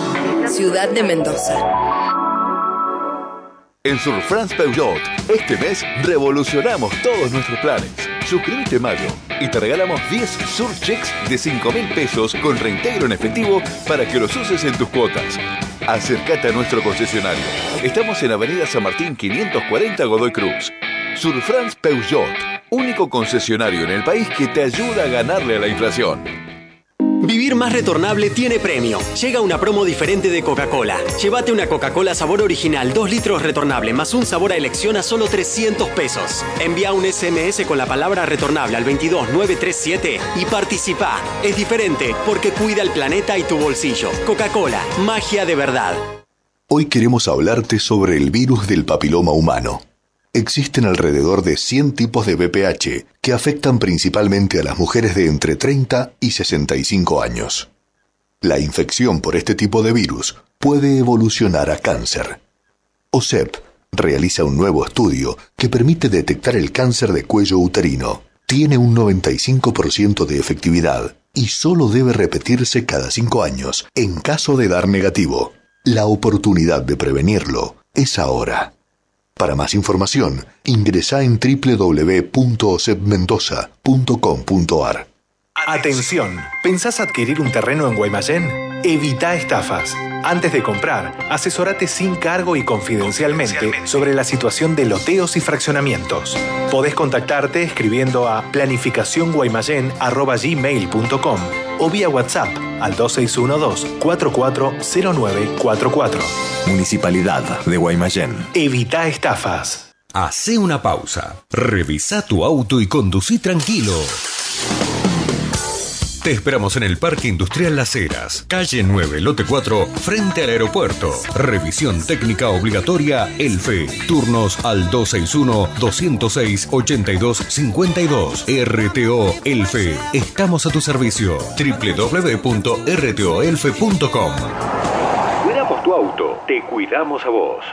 Ciudad de Mendoza.
En Surfrance Peugeot, este mes revolucionamos todos nuestros planes. Suscríbete mayo y te regalamos 10 Surchecks de 5 mil pesos con reintegro en efectivo para que los uses en tus cuotas. Acércate a nuestro concesionario. Estamos en Avenida San Martín 540 Godoy Cruz. Surfrance Peugeot, único concesionario en el país que te ayuda a ganarle a la inflación.
Vivir más retornable tiene premio. Llega una promo diferente de Coca-Cola. Llévate una Coca-Cola sabor original, 2 litros retornable, más un sabor a elección a solo 300 pesos. Envía un SMS con la palabra retornable al 22937 y participa. Es diferente porque cuida el planeta y tu bolsillo. Coca-Cola, magia de verdad.
Hoy queremos hablarte sobre el virus del papiloma humano. Existen alrededor de 100 tipos de VPH que afectan principalmente a las mujeres de entre 30 y 65 años. La infección por este tipo de virus puede evolucionar a cáncer. OSEP realiza un nuevo estudio que permite detectar el cáncer de cuello uterino. tiene un 95% de efectividad y solo debe repetirse cada 5 años en caso de dar negativo. La oportunidad de prevenirlo es ahora. Para más información, ingresa en www.osepmendoza.com.ar.
Atención, ¿pensás adquirir un terreno en Guaymallén? Evita estafas. Antes de comprar, asesorate sin cargo y confidencialmente sobre la situación de loteos y fraccionamientos. Podés contactarte escribiendo a planificacionguaymallén.com o vía WhatsApp al 2612-440944.
Municipalidad de Guaymallén.
Evita estafas.
Hace una pausa. Revisa tu auto y conducí tranquilo. Te esperamos en el Parque Industrial Las Heras, calle 9, lote 4, frente al aeropuerto. Revisión técnica obligatoria ELFE. Turnos al 261-206-8252. RTO ELFE. Estamos a tu servicio. www.rtoelfe.com.
Cuidamos tu auto, te cuidamos a vos.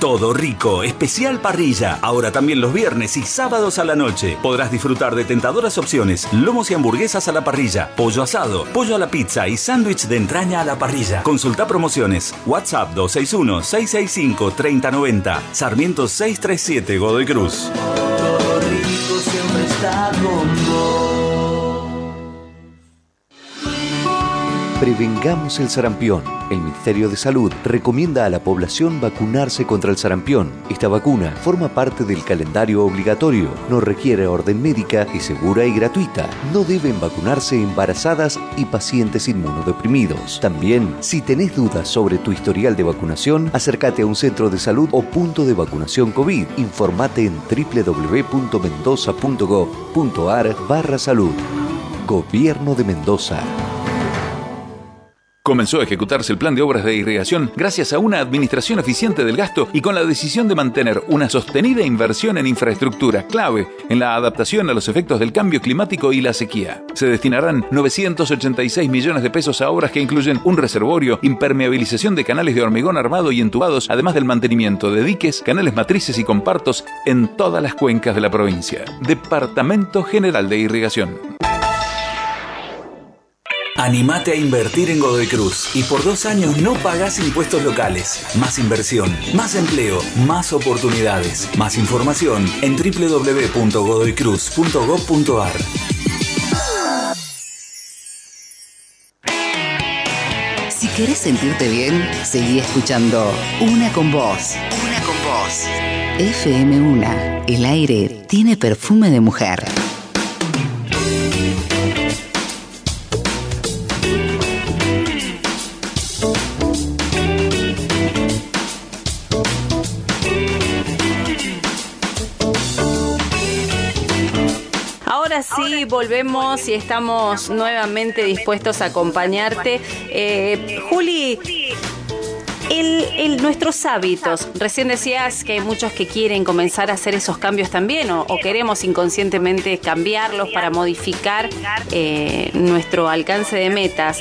Todo rico, especial parrilla. Ahora también los viernes y sábados a la noche. Podrás disfrutar de tentadoras opciones: lomos y hamburguesas a la parrilla, pollo asado, pollo a la pizza y sándwich de entraña a la parrilla. Consulta promociones. WhatsApp 261-665-3090. Sarmiento 637 Godoy Cruz.
Todo rico siempre está con
Prevengamos el sarampión. El Ministerio de Salud recomienda a la población vacunarse contra el sarampión. Esta vacuna forma parte del calendario obligatorio, no requiere orden médica, es segura y gratuita. No deben vacunarse embarazadas y pacientes inmunodeprimidos. También, si tenés dudas sobre tu historial de vacunación, acércate a un centro de salud o punto de vacunación COVID. Informate en www.mendoza.gov.ar barra salud. Gobierno de Mendoza.
Comenzó a ejecutarse el plan de obras de irrigación gracias a una administración eficiente del gasto y con la decisión de mantener una sostenida inversión en infraestructura clave en la adaptación a los efectos del cambio climático y la sequía. Se destinarán 986 millones de pesos a obras que incluyen un reservorio, impermeabilización de canales de hormigón armado y entubados, además del mantenimiento de diques, canales matrices y compartos en todas las cuencas de la provincia. Departamento General de Irrigación.
Animate a invertir en Godoy Cruz y por dos años no pagás impuestos locales. Más inversión, más empleo, más oportunidades. Más información en www.godoycruz.gov.ar.
Si querés sentirte bien, seguí escuchando Una con Vos. Una con Vos. FM Una. El aire tiene perfume de mujer.
Sí, volvemos y estamos nuevamente dispuestos a acompañarte. Eh, Juli, nuestros hábitos, recién decías que hay muchos que quieren comenzar a hacer esos cambios también o, o queremos inconscientemente cambiarlos para modificar eh, nuestro alcance de metas,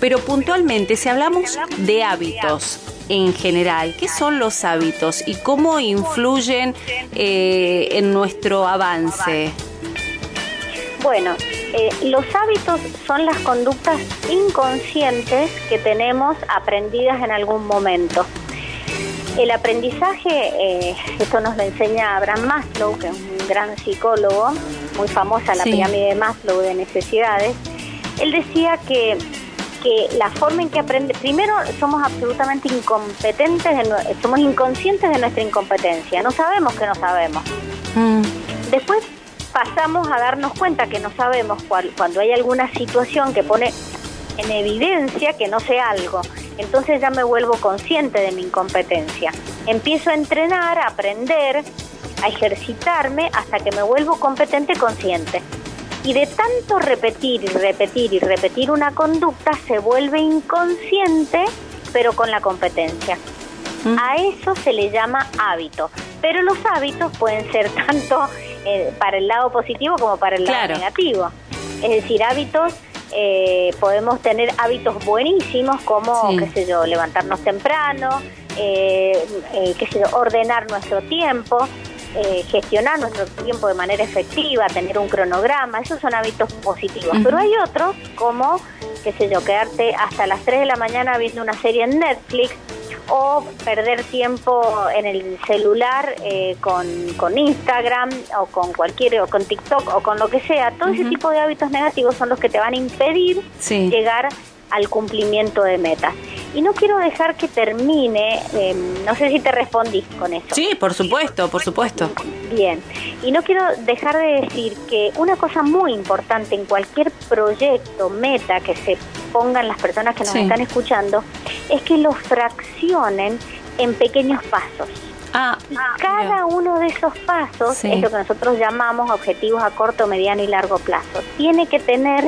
pero puntualmente si hablamos de hábitos en general, ¿qué son los hábitos y cómo influyen eh, en nuestro avance?
Bueno, eh, los hábitos son las conductas inconscientes que tenemos aprendidas en algún momento. El aprendizaje, eh, esto nos lo enseña Abraham Maslow, que es un gran psicólogo, muy famosa la
Sí.
pirámide de Maslow de necesidades. Él decía que, que la forma en que aprende, primero somos absolutamente incompetentes, de somos inconscientes de nuestra incompetencia, no sabemos que no sabemos. Después pasamos a darnos cuenta que no sabemos cuál- cuando hay alguna situación que pone en evidencia que no sé algo. Entonces ya me vuelvo consciente de mi incompetencia. Empiezo a entrenar, a aprender, a ejercitarme hasta que me vuelvo competente consciente. Y de tanto repetir y repetir y repetir una conducta se vuelve inconsciente, pero con la competencia. A eso se le llama hábito. Pero los hábitos pueden ser <laughs> tanto eh, para el lado positivo como para el lado negativo. Es decir, hábitos, eh, podemos tener hábitos buenísimos como,
Sí.
qué sé yo, levantarnos temprano, eh, eh, qué sé yo, ordenar nuestro tiempo. eh, gestionar nuestro tiempo de manera efectiva, tener un cronograma, esos son hábitos positivos. Pero hay otros como, qué sé yo, quedarte hasta las 3 de la mañana viendo una serie en Netflix o perder tiempo en el celular eh, con, con, Instagram o con cualquier o con TikTok o con lo que sea, todo ese tipo de hábitos negativos son los que te van a impedir llegar al cumplimiento de metas. Y no quiero dejar que termine, em, no sé si te respondí con eso.
Sí, por supuesto, por supuesto.
Bien, y no quiero dejar de decir que una cosa muy importante en cualquier proyecto, meta que se pongan las personas que nos están escuchando, es que lo fraccionen en pequeños pasos.
Ah,
y cada uno de esos pasos es lo que nosotros llamamos objetivos a corto, mediano y largo plazo. Tiene que tener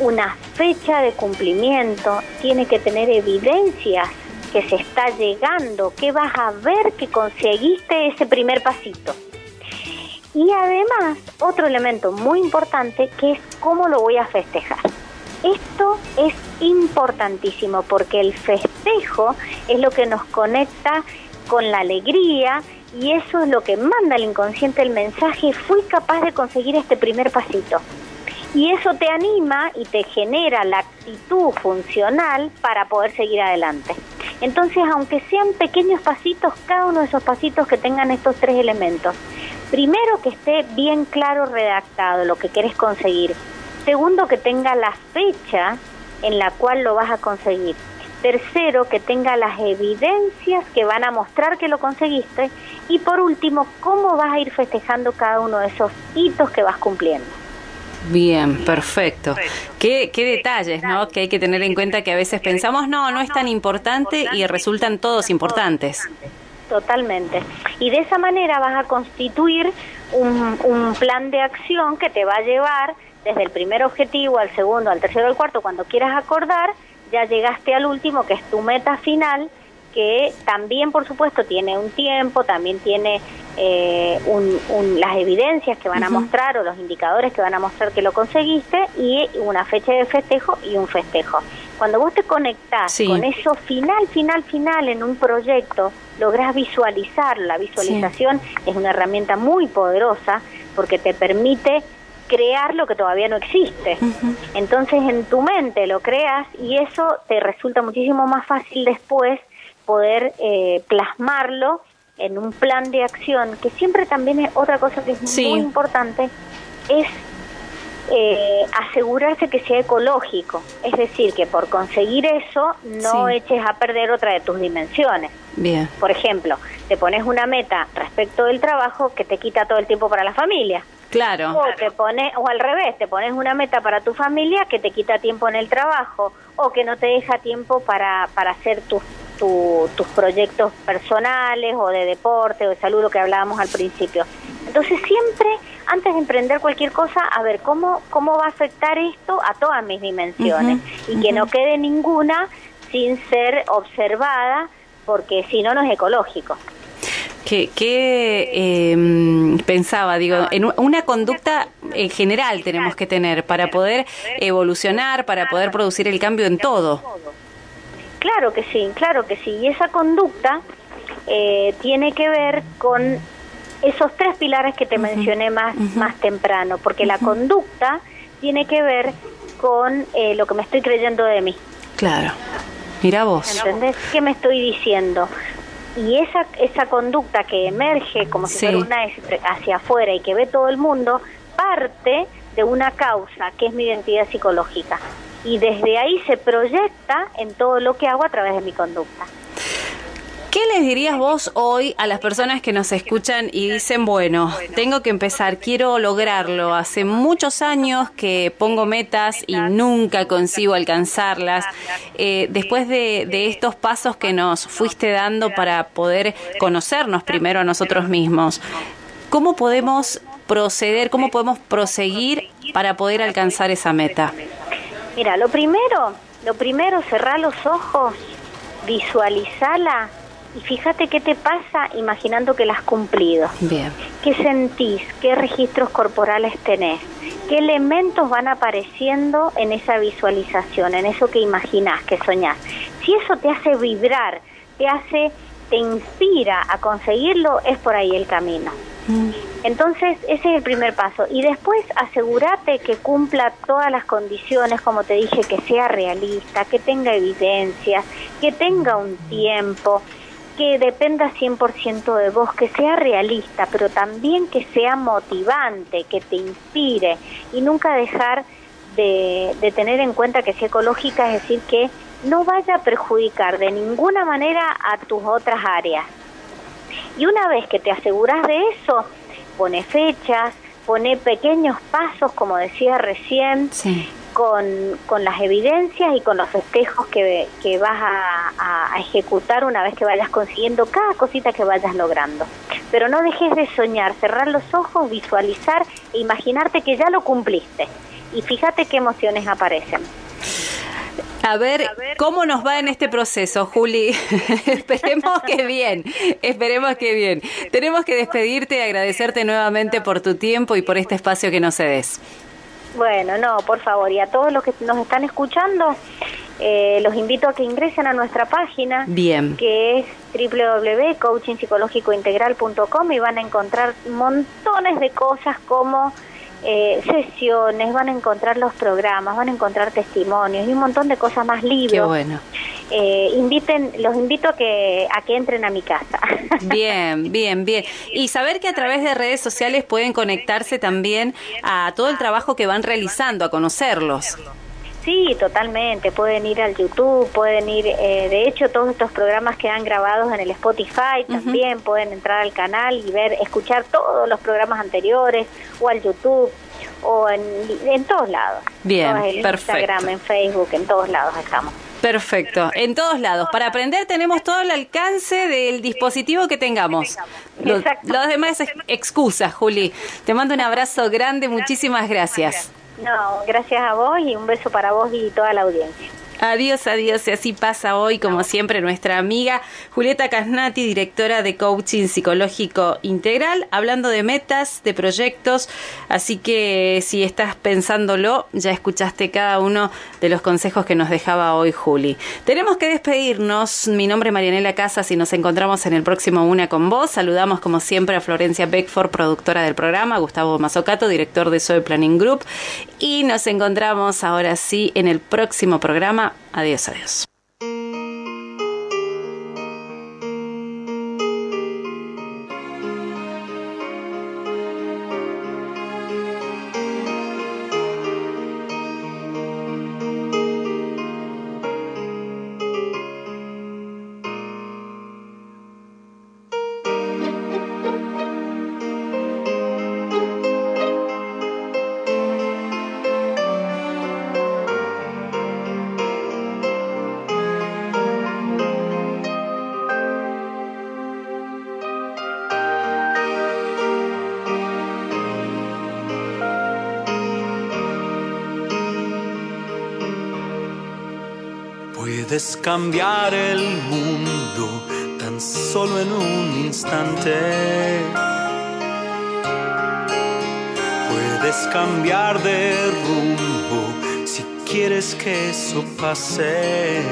una fecha de cumplimiento, tiene que tener evidencias que se está llegando, que vas a ver que conseguiste ese primer pasito. Y además, otro elemento muy importante que es cómo lo voy a festejar. Esto es importantísimo porque el festejo es lo que nos conecta con la alegría y eso es lo que manda al inconsciente el mensaje, fui capaz de conseguir este primer pasito. Y eso te anima y te genera la actitud funcional para poder seguir adelante. Entonces, aunque sean pequeños pasitos, cada uno de esos pasitos que tengan estos tres elementos. Primero, que esté bien claro redactado lo que quieres conseguir. Segundo, que tenga la fecha en la cual lo vas a conseguir. Tercero, que tenga las evidencias que van a mostrar que lo conseguiste. Y por último, cómo vas a ir festejando cada uno de esos hitos que vas cumpliendo.
Bien, perfecto. ¿Qué, qué detalles, ¿no? Que hay que tener en cuenta que a veces pensamos, no, no es tan importante y resultan todos importantes.
Totalmente. Y de esa manera vas a constituir un, un plan de acción que te va a llevar desde el primer objetivo al segundo, al tercero, al cuarto, cuando quieras acordar, ya llegaste al último, que es tu meta final, que también, por supuesto, tiene un tiempo, también tiene eh, las evidencias que van a mostrar o los indicadores que van a mostrar que lo conseguiste y una fecha de festejo y un festejo. Cuando vos te conectás con eso final, final, final en un proyecto, lográs visualizar. La visualización es una herramienta muy poderosa porque te permite crear lo que todavía no existe. Entonces en tu mente lo creas y eso te resulta muchísimo más fácil después poder eh, plasmarlo en un plan de acción, que siempre también es otra cosa que es muy importante, es eh, asegurarse que sea ecológico. Es decir, que por conseguir eso no eches a perder otra de tus dimensiones.
Bien.
Por ejemplo, te pones una meta respecto del trabajo que te quita todo el tiempo para la familia.
Claro.
O, te pone, o al revés, te pones una meta para tu familia que te quita tiempo en el trabajo o que no te deja tiempo para, para hacer tus tus proyectos personales o de deporte o de salud, lo que hablábamos al principio. Entonces siempre, antes de emprender cualquier cosa, a ver cómo, cómo va a afectar esto a todas mis dimensiones y que no quede ninguna sin ser observada, porque si no, no es ecológico.
¿Qué, qué em, pensaba? Digo, en una conducta en general tenemos que tener para poder evolucionar, para poder producir el cambio en todo.
Claro que sí, claro que sí. Y esa conducta eh, tiene que ver con esos tres pilares que te mencioné más, más temprano, porque la conducta tiene que ver con eh, lo que me estoy creyendo de mí.
Claro. Mira vos.
¿Entendés? ¿Qué me estoy diciendo? Y esa, esa conducta que emerge como si fuera una hacia afuera y que ve todo el mundo, parte de una causa que es mi identidad psicológica y desde ahí se proyecta en todo lo que hago a través de mi conducta.
¿Qué les dirías vos hoy a las personas que nos escuchan y dicen, bueno, tengo que empezar, quiero lograrlo? Hace muchos años que pongo metas y nunca consigo alcanzarlas. Eh, después de, de estos pasos que nos fuiste dando para poder conocernos primero a nosotros mismos, ¿cómo podemos proceder, cómo podemos proseguir para poder alcanzar esa meta?
Mira, lo primero, lo primero, cerrar los ojos, visualizala y fíjate qué te pasa imaginando que la has cumplido.
Bien.
¿Qué sentís? ¿Qué registros corporales tenés? ¿Qué elementos van apareciendo en esa visualización, en eso que imaginás, que soñás? Si eso te hace vibrar, te hace te inspira a conseguirlo, es por ahí el camino. Mm. Entonces, ese es el primer paso. Y después asegúrate que cumpla todas las condiciones, como te dije, que sea realista, que tenga evidencia, que tenga un tiempo, que dependa 100% de vos, que sea realista, pero también que sea motivante, que te inspire y nunca dejar de, de tener en cuenta que sea ecológica, es decir, que no vaya a perjudicar de ninguna manera a tus otras áreas. Y una vez que te aseguras de eso, pone fechas, pone pequeños pasos, como decía recién, con, con, las evidencias y con los festejos que, que vas a, a, ejecutar una vez que vayas consiguiendo cada cosita que vayas logrando. Pero no dejes de soñar, cerrar los ojos, visualizar e imaginarte que ya lo cumpliste. Y fíjate qué emociones aparecen.
A ver, cómo nos va en este proceso, Juli. <laughs> esperemos que bien, esperemos que bien. Tenemos que despedirte y agradecerte nuevamente por tu tiempo y por este espacio que nos cedes.
Bueno, no, por favor, y a todos los que nos están escuchando, eh, los invito a que ingresen a nuestra página,
Bien.
que es www.coachingpsicológicointegral.com y van a encontrar montones de cosas como eh, sesiones, van a encontrar los programas, van a encontrar testimonios y un montón de cosas más libros.
Qué bueno.
Eh, inviten, los invito a que, a que entren a mi casa. <laughs>
Bien, bien, bien. Y saber que a través de redes sociales pueden conectarse también a todo el trabajo que van realizando, a conocerlos.
Sí, totalmente. Pueden ir al YouTube, pueden ir, eh, de hecho, todos estos programas quedan grabados en el Spotify, también pueden entrar al canal y ver, escuchar todos los programas anteriores o al YouTube o en, en todos lados.
Bien,
en
perfecto.
Instagram, en Facebook, en todos lados estamos.
Perfecto, en todos lados. Para aprender tenemos todo el alcance del dispositivo que tengamos. Los, los demás es excusa, Juli. Te mando un abrazo grande, muchísimas gracias.
No, gracias a vos y un beso para vos y toda la audiencia.
Adiós, adiós. Y así pasa hoy, como siempre, nuestra amiga Julieta Casnati, directora de Coaching Psicológico Integral, hablando de metas, de proyectos. Así que si estás pensándolo, ya escuchaste cada uno de los consejos que nos dejaba hoy Juli. Tenemos que despedirnos. Mi nombre es Marianela Casas y nos encontramos en el próximo Una con Vos. Saludamos, como siempre, a Florencia Beckford, productora del programa, Gustavo Mazocato, director de Soy Planning Group. Y nos encontramos ahora sí en el próximo programa Adiós, adiós.
Cambiar el mundo tan solo en un instante. Puedes cambiar de rumbo si quieres que eso pase.